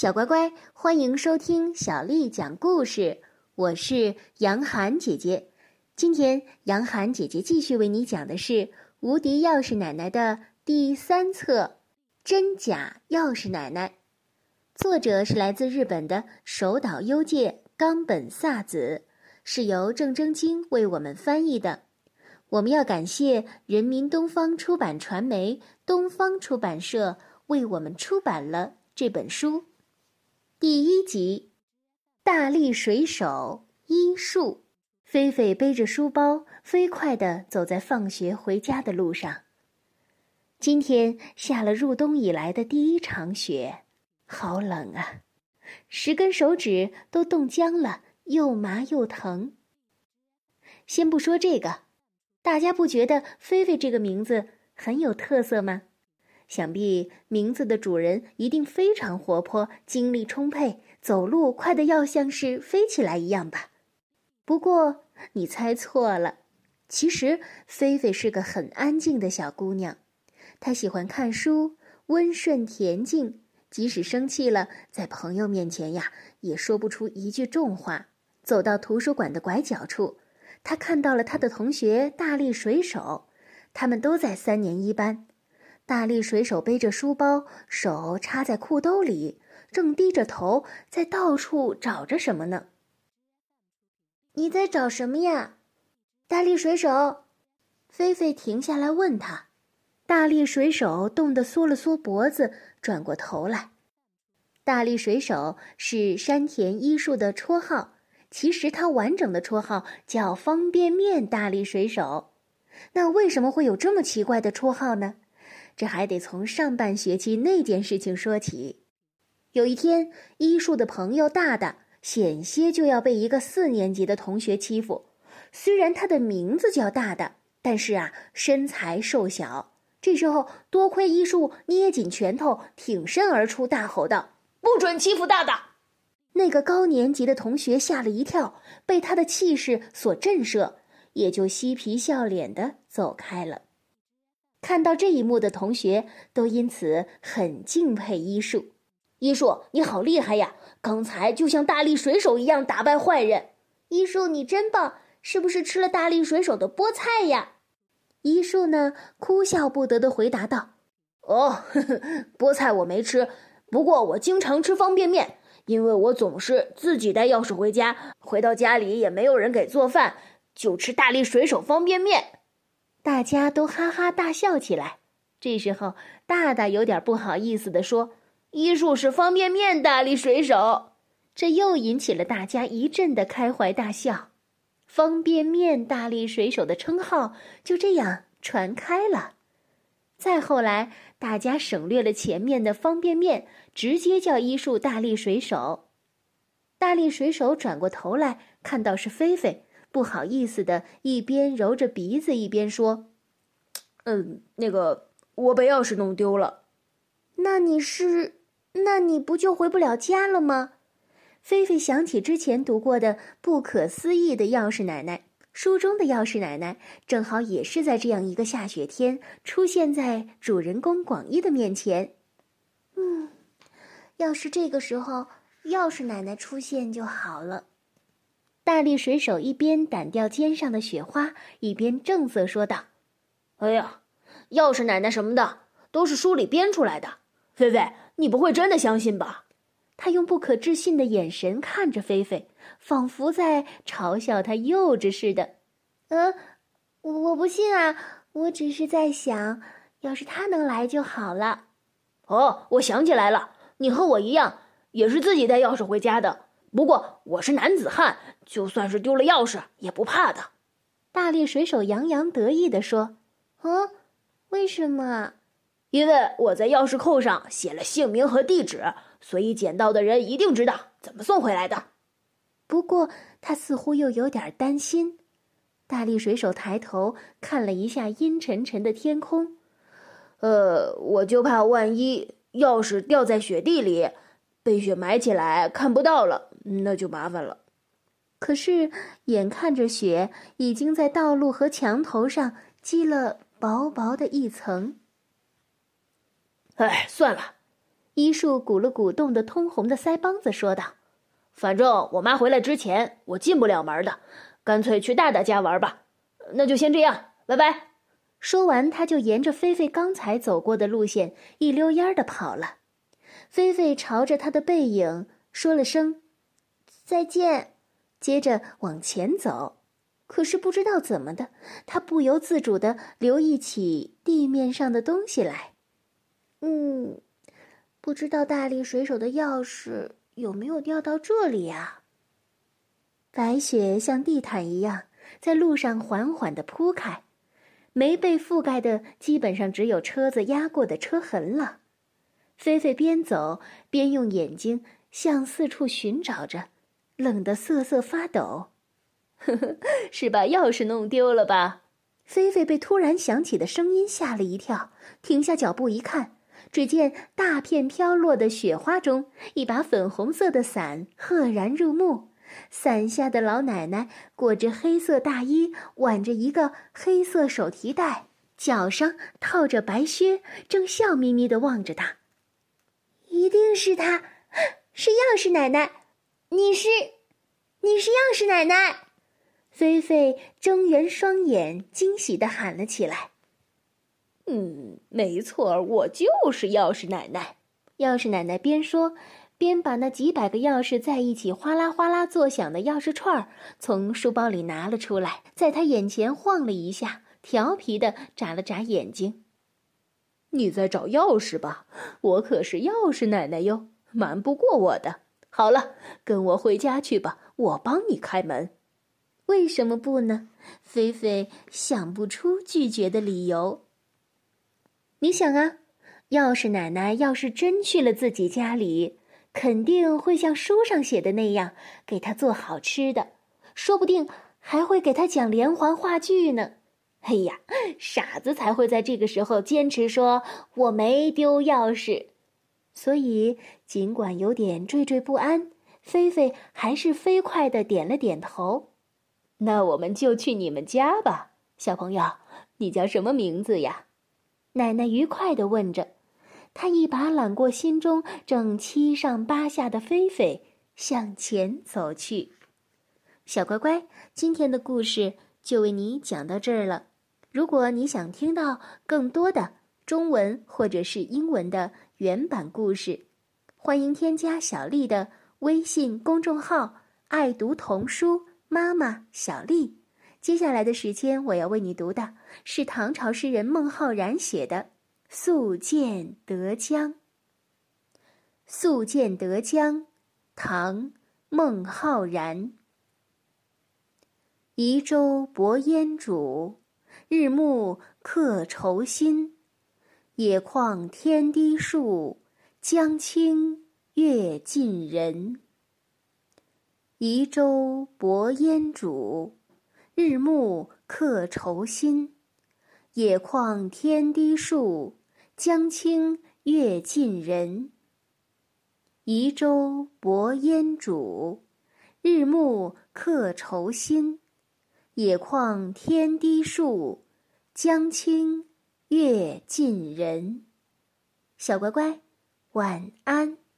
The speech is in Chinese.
小乖乖，欢迎收听小丽讲故事。我是杨涵姐姐。今天，杨涵姐姐继续为你讲的是《无敌钥匙奶奶》的第三册《真假钥匙奶奶》。作者是来自日本的手岛优介、冈本萨子，是由郑征京为我们翻译的。我们要感谢人民东方出版传媒东方出版社为我们出版了这本书。第一集，大力水手医术。菲菲背着书包，飞快地走在放学回家的路上。今天下了入冬以来的第一场雪，好冷啊！十根手指都冻僵了，又麻又疼。先不说这个，大家不觉得菲菲这个名字很有特色吗？想必名字的主人一定非常活泼、精力充沛，走路快得要像是飞起来一样吧？不过你猜错了，其实菲菲是个很安静的小姑娘，她喜欢看书，温顺恬静，即使生气了，在朋友面前呀，也说不出一句重话。走到图书馆的拐角处，她看到了她的同学大力水手，他们都在三年一班。大力水手背着书包，手插在裤兜里，正低着头在到处找着什么呢。你在找什么呀，大力水手？菲菲停下来问他。大力水手冻得缩了缩脖子，转过头来。大力水手是山田一树的绰号，其实他完整的绰号叫方便面大力水手。那为什么会有这么奇怪的绰号呢？这还得从上半学期那件事情说起。有一天，医术的朋友大大险些就要被一个四年级的同学欺负。虽然他的名字叫大大，但是啊，身材瘦小。这时候，多亏医术捏紧拳头，挺身而出，大吼道：“不准欺负大大！”那个高年级的同学吓了一跳，被他的气势所震慑，也就嬉皮笑脸的走开了。看到这一幕的同学都因此很敬佩医术。医术，你好厉害呀！刚才就像大力水手一样打败坏人。医术，你真棒！是不是吃了大力水手的菠菜呀？医术呢，哭笑不得的回答道：“哦，呵呵，菠菜我没吃，不过我经常吃方便面，因为我总是自己带钥匙回家，回到家里也没有人给做饭，就吃大力水手方便面。”大家都哈哈大笑起来。这时候，大大有点不好意思地说：“医术是方便面大力水手。”这又引起了大家一阵的开怀大笑。方便面大力水手的称号就这样传开了。再后来，大家省略了前面的方便面，直接叫医术大力水手。大力水手转过头来，看到是菲菲。不好意思的，一边揉着鼻子一边说：“嗯，那个，我把钥匙弄丢了。那你是，那你不就回不了家了吗？”菲菲想起之前读过的不可思议的钥匙奶奶，书中的钥匙奶奶正好也是在这样一个下雪天出现在主人公广一的面前。嗯，要是这个时候钥匙奶奶出现就好了。大力水手一边掸掉肩上的雪花，一边正色说道：“哎呀，钥匙奶奶什么的都是书里编出来的。菲菲，你不会真的相信吧？”他用不可置信的眼神看着菲菲，仿佛在嘲笑她幼稚似的。“嗯，我不信啊，我只是在想，要是他能来就好了。”“哦，我想起来了，你和我一样，也是自己带钥匙回家的。”不过我是男子汉，就算是丢了钥匙也不怕的。大力水手洋洋得意地说：“嗯，为什么？因为我在钥匙扣上写了姓名和地址，所以捡到的人一定知道怎么送回来的。”不过他似乎又有点担心。大力水手抬头看了一下阴沉沉的天空，呃，我就怕万一钥匙掉在雪地里，被雪埋起来看不到了。那就麻烦了。可是，眼看着雪已经在道路和墙头上积了薄薄的一层。哎，算了，一树鼓了鼓冻得通红的腮帮子，说道：“反正我妈回来之前，我进不了门的，干脆去大大家玩吧。那就先这样，拜拜。”说完，他就沿着菲菲刚才走过的路线一溜烟儿的跑了。菲菲朝着他的背影说了声再见，接着往前走。可是不知道怎么的，他不由自主的留意起地面上的东西来。嗯，不知道大力水手的钥匙有没有掉到这里呀？白雪像地毯一样在路上缓缓的铺开。没被覆盖的，基本上只有车子压过的车痕了。菲菲边走边用眼睛向四处寻找着，冷得瑟瑟发抖。呵呵，是把钥匙弄丢了吧？菲菲被突然响起的声音吓了一跳，停下脚步一看，只见大片飘落的雪花中，一把粉红色的伞赫然入目。伞下的老奶奶裹着黑色大衣，挽着一个黑色手提袋，脚上套着白靴，正笑眯眯地望着他。一定是他，是钥匙奶奶。你是，你是钥匙奶奶。菲菲睁圆双眼，惊喜的喊了起来：“嗯，没错，我就是钥匙奶奶。”钥匙奶奶边说。边把那几百个钥匙在一起哗啦哗啦作响的钥匙串儿从书包里拿了出来，在他眼前晃了一下，调皮的眨了眨眼睛。你在找钥匙吧？我可是钥匙奶奶哟，瞒不过我的。好了，跟我回家去吧，我帮你开门。为什么不呢？菲菲想不出拒绝的理由。你想啊，要是奶奶要是真去了自己家里。肯定会像书上写的那样给他做好吃的，说不定还会给他讲连环话剧呢。哎呀，傻子才会在这个时候坚持说我没丢钥匙。所以，尽管有点惴惴不安，菲菲还是飞快的点了点头。那我们就去你们家吧，小朋友，你叫什么名字呀？奶奶愉快的问着。他一把揽过心中正七上八下的菲菲，向前走去。小乖乖，今天的故事就为你讲到这儿了。如果你想听到更多的中文或者是英文的原版故事，欢迎添加小丽的微信公众号“爱读童书妈妈小丽”。接下来的时间，我要为你读的是唐朝诗人孟浩然写的。宿建德江。宿建德江，唐·孟浩然。移舟泊烟渚，日暮客愁新。野旷天低树，江清月近人。移舟泊烟渚，日暮客愁新。野旷天低树。江清月近人。移舟泊烟渚，日暮客愁新。野旷天低树，江清月近人。小乖乖，晚安。